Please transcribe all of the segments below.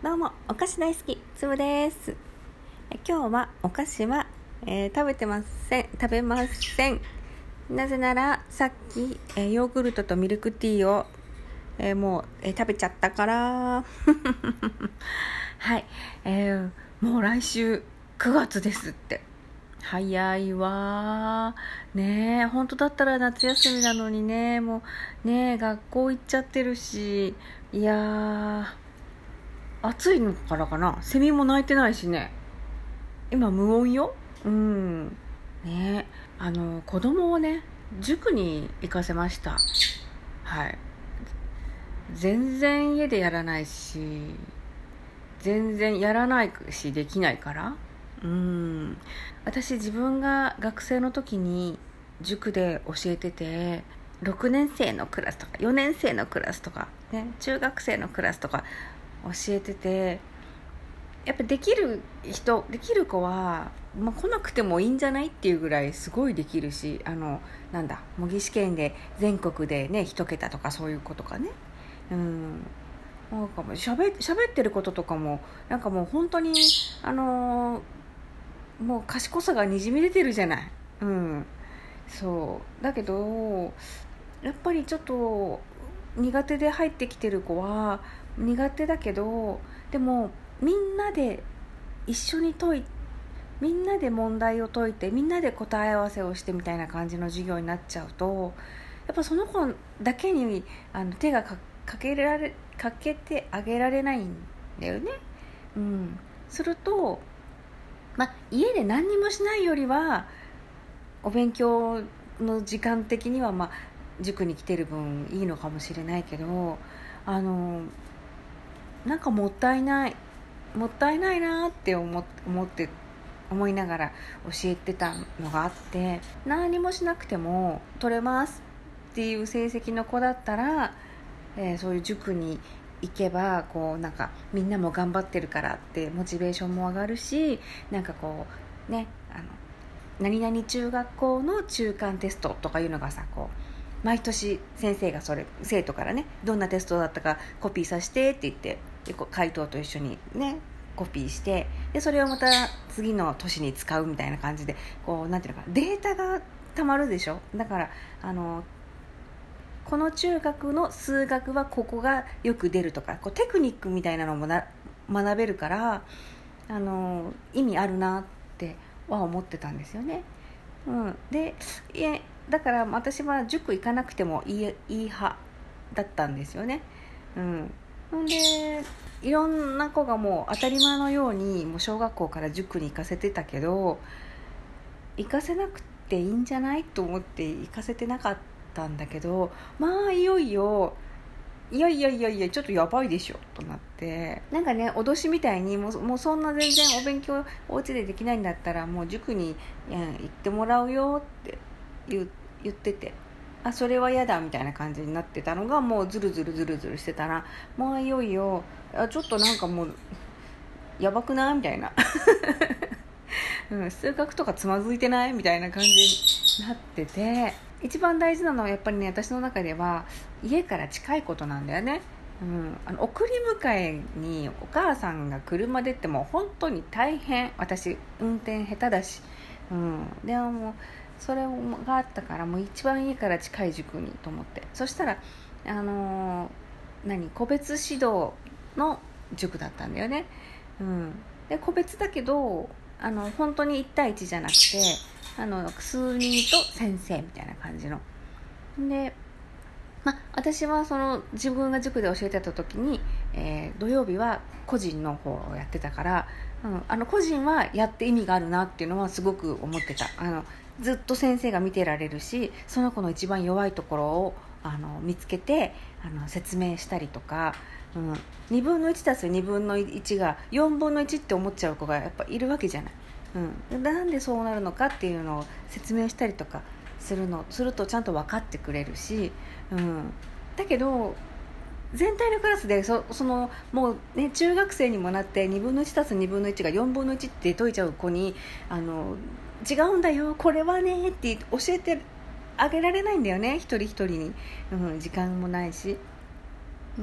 どうもお菓子大好きつぶです。今日はお菓子は、えー食べてません。食べません。なぜならさっき、えーヨーグルトとミルクティーを、えーもう、え食べちゃったから。はい、えもう来週9月ですって。早いわねえ本当だったら夏休みなのにね。もうねえ学校行っちゃってるし。いやー。暑いのからかな？セミも鳴いてないしね。今無音よ。うん。ね。あの子供をね塾に行かせました。はい。全然家でやらないし全然やらないしできないから。うん。私自分が学生の時に塾で教えてて6年生のクラスとか4年生のクラスとか、ね、中学生のクラスとか教えててやっぱできる人できる子は、まあ、来なくてもいいんじゃないっていうぐらいすごいできるしあのなんだ模擬試験で全国でね一桁とかそういう子とかね。うん。なんかもうしゃべ喋ってることとかもなんかもう本当にあのーもう賢さがにじみ出てるじゃない。うん。そう。だけどやっぱりちょっと苦手で入ってきてる子は苦手だけどでもみんなで一緒に解いみんなで問題を解いてみんなで答え合わせをしてみたいな感じの授業になっちゃうとやっぱその子だけにあの手がかけられかけてあげられないんだよね。うん、すると、ま、家で何にもしないよりはお勉強の時間的には、ま、塾に来てる分いいのかもしれないけどあのなんかもったいないもったいないなって思って思いながら教えてたのがあって何もしなくても取れますっていう成績の子だったら、えーそういう塾に行けばこうなんかみんなも頑張ってるからってモチベーションも上がるしなんかこうねあの何々中学校の中間テストとかいうのがさこう毎年先生がそれ生徒からねどんなテストだったかコピーさせてって言ってでこう回答と一緒にねコピーしてでそれをまた次の年に使うみたいな感じでこうなんていうのかなデータがたまるでしょ？だからあのこの中学の数学はここがよく出るとかこうテクニックみたいなのもな学べるからあの意味あるなっては思ってたんですよね。うん、でいえだから私は塾行かなくてもいいいい派だったんですよね。うん、ほんでいろんな子がもう当たり前のようにもう小学校から塾に行かせてたけど行かせなくていいんじゃないと思って行かせてなかったんだけどまあいよいよいやいやいやいやちょっとやばいでしょとなって。なんかね脅しみたいにもうもうそんな全然お勉強お家でできないんだったらもう塾にいや行ってもらうよって言ってて。あそれは嫌だみたいな感じになってたのがもうズルズルズルズルしてたらもういよいよあちょっとなんかもうやばくないみたいな、うん、数学とかつまずいてないみたいな感じになってて一番大事なのはやっぱりね私の中では家から近いことなんだよね、うん、あの送り迎えにお母さんが車でっても本当に大変。私運転下手だし、うん、でももうそれがあったからもう一番家から近い塾にと思って。そしたらあのー何個別指導の塾だったんだよね、うん、で個別だけどあの本当に1対1じゃなくてあの数人と先生みたいな感じの。で、まあ、私はその自分が塾で教えてた時に、えー土曜日は個人の方をやってたから、うん、あの個人はやって意味があるなっていうのはすごく思ってた。あのずっと先生が見てられるしその子の一番弱いところをあの見つけてあの説明したりとか、うん、2分の1たす2分の1が4分の1って思っちゃう子がやっぱいるわけじゃない。うん、なんでそうなるのかっていうのを説明したりとかするのするとちゃんと分かってくれるし、うん、だけど全体のクラスでそそのもう、ね、中学生にもなって2分の1たす2分の1が4分の1って解いちゃう子にあの違うんだよこれはねって教えてあげられないんだよね一人一人に、うん、時間もないし。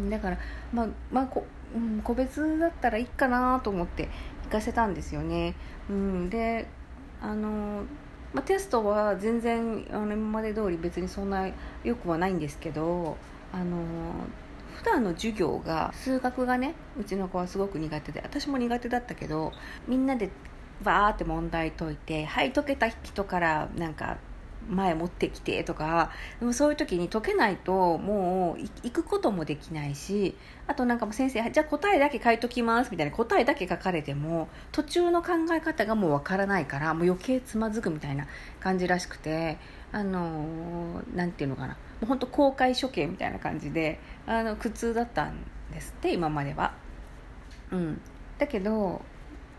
だから、まあまあ、こうん、個別だったらいいかなと思って行かせたんですよね。うん、であのまあ、テストは全然あの今まで通り別にそんなよくはないんですけどあの普段の授業が数学がねうちの子はすごく苦手で私も苦手だったけどみんなでバーって問題解いてはい解けた人からなんか前持ってきてとかでもそういう時に解けないともう行くこともできないしあとなんかも先生じゃあ答えだけ書いときますみたいな答えだけ書かれても途中の考え方がもうわからないからもう余計つまずくみたいな感じらしくてあのなんていうのかな。もう本当公開処刑みたいな感じであの苦痛だったんですって今までは。うん、だけど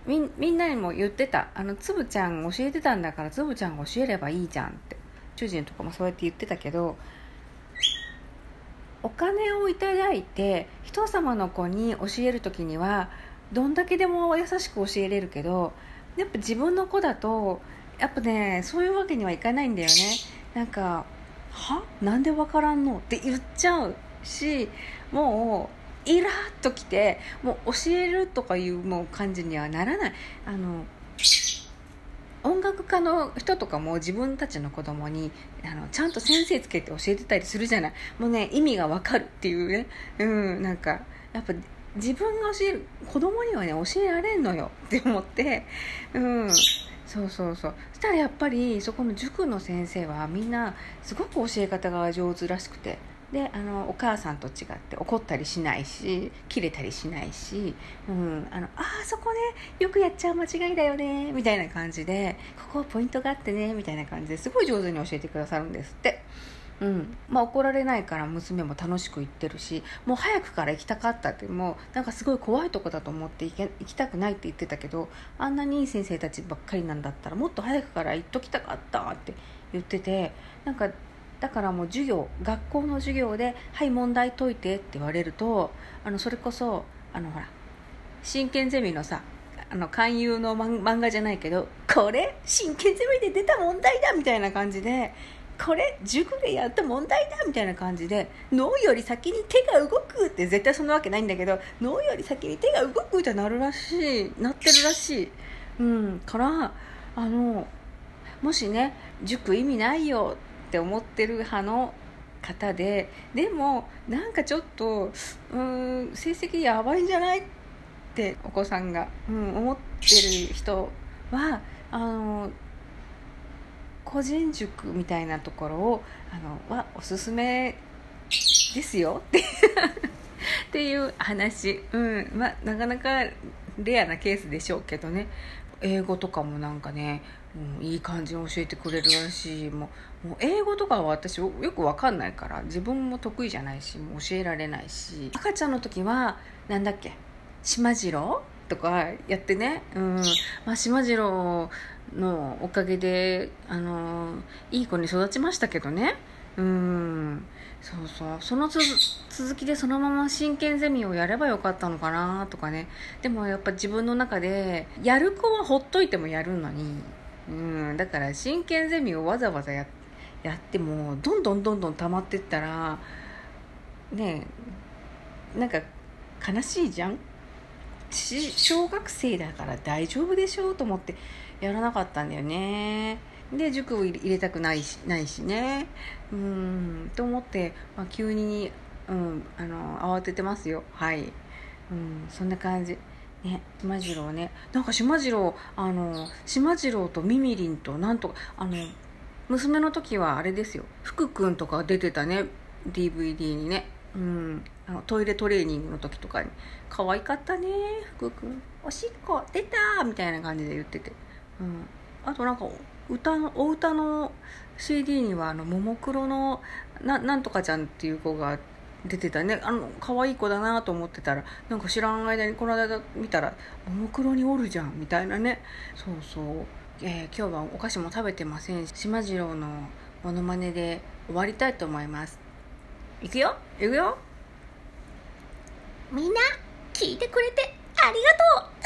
みみんなにも言ってた。あのつぶちゃん教えてたんだからつぶちゃんが教えればいいじゃんって。主人とかもそうやって言ってたけどお金をいただいて人様の子に教える時にはどんだけでも優しく教えれるけどやっぱ自分の子だとやっぱねそういうわけにはいかないんだよね。なんか「は？なんでわからんの?」って言っちゃうしもうイラッときてもう教えるとかいうもう感じにはならない。あの音楽家の人とかも自分たちの子供にあのちゃんと先生つけて教えてたりするじゃない。もうね意味がわかるっていうね。うんなんかやっぱ自分が教える子供にはね教えられんのよ。って思って。うん。そうそうそうしたらやっぱりそこの塾の先生はみんなすごく教え方が上手らしくてであのお母さんと違って怒ったりしないし切れたりしないし、うん、あのあそこねよくやっちゃう間違いだよねみたいな感じでここポイントがあってねみたいな感じですごい上手に教えてくださるんですって。うん。まあ、怒られないから娘も楽しく行ってるしもう早くから行きたかったってもうなんかすごい怖いとこだと思って行け行きたくないって言ってたけどあんなにいい先生たちばっかりなんだったらもっと早くから行っときたかったって言っててなんかだからもう授業学校の授業で「はい問題解いて」って言われるとあのそれこそあのほら真剣ゼミのさあの勧誘の漫画じゃないけどこれ真剣ゼミで出た問題だみたいな感じでこれ塾でやった問題だみたいな感じで脳より先に手が動くって絶対そんなわけないんだけど脳より先に手が動くってなるらしいなってるらしい。うんからあのもしね塾意味ないよって思ってる派の方ででもなんかちょっとうん成績やばいんじゃないってお子さんが、うん、思ってる人はあの個人塾みたいなところをあのはおすすめですよ。っ てっていう話、うん。まなかなかレアなケースでしょうけどね。英語とかもなんかね、うん、いい感じに教えてくれるらしい。もうもう英語とかは私よくわかんないから自分も得意じゃないしもう教えられないし。赤ちゃんの時はなんだっけ？島次郎？とかやってね、うん。まあ、島次郎のおかげで、あのいい子に育ちましたけどね。うん。そうそう。その続きでそのまま真剣ゼミをやればよかったのかなとかね。でもやっぱ自分の中でやる子はほっといてもやるのに。うん。だから真剣ゼミをわざわざややってもどんどんどんどん溜まってったらねなんか悲しいじゃん？小学生だから大丈夫でしょうと思ってやらなかったんだよね。で塾を入れたくないしないしね。うんと思って、まあ、急に、うん、あの慌ててますよ。はい、うん、そんな感じ。ね島次郎ね。なんか島次郎あの島次郎とみみりんとなんとかあの娘の時はあれですよ。福君とか出てたね。DVD にね。うん。あのトイレトレーニングの時とかに「可愛かったね福君。おしっこ出た!」みたいな感じで言ってて、うん、あとなんか歌のお歌の CD にはあのももクロのななんとかちゃんっていう子が出てたね。あの可愛い子だなと思ってたらなんか知らん間にこの間見たら「ももクロにおるじゃん」みたいなね。そうそう、えー、今日はお菓子も食べてませんし島次郎のモノマネで終わりたいと思います。いくよ？いくよ？みんな聞いてくれてありがとう。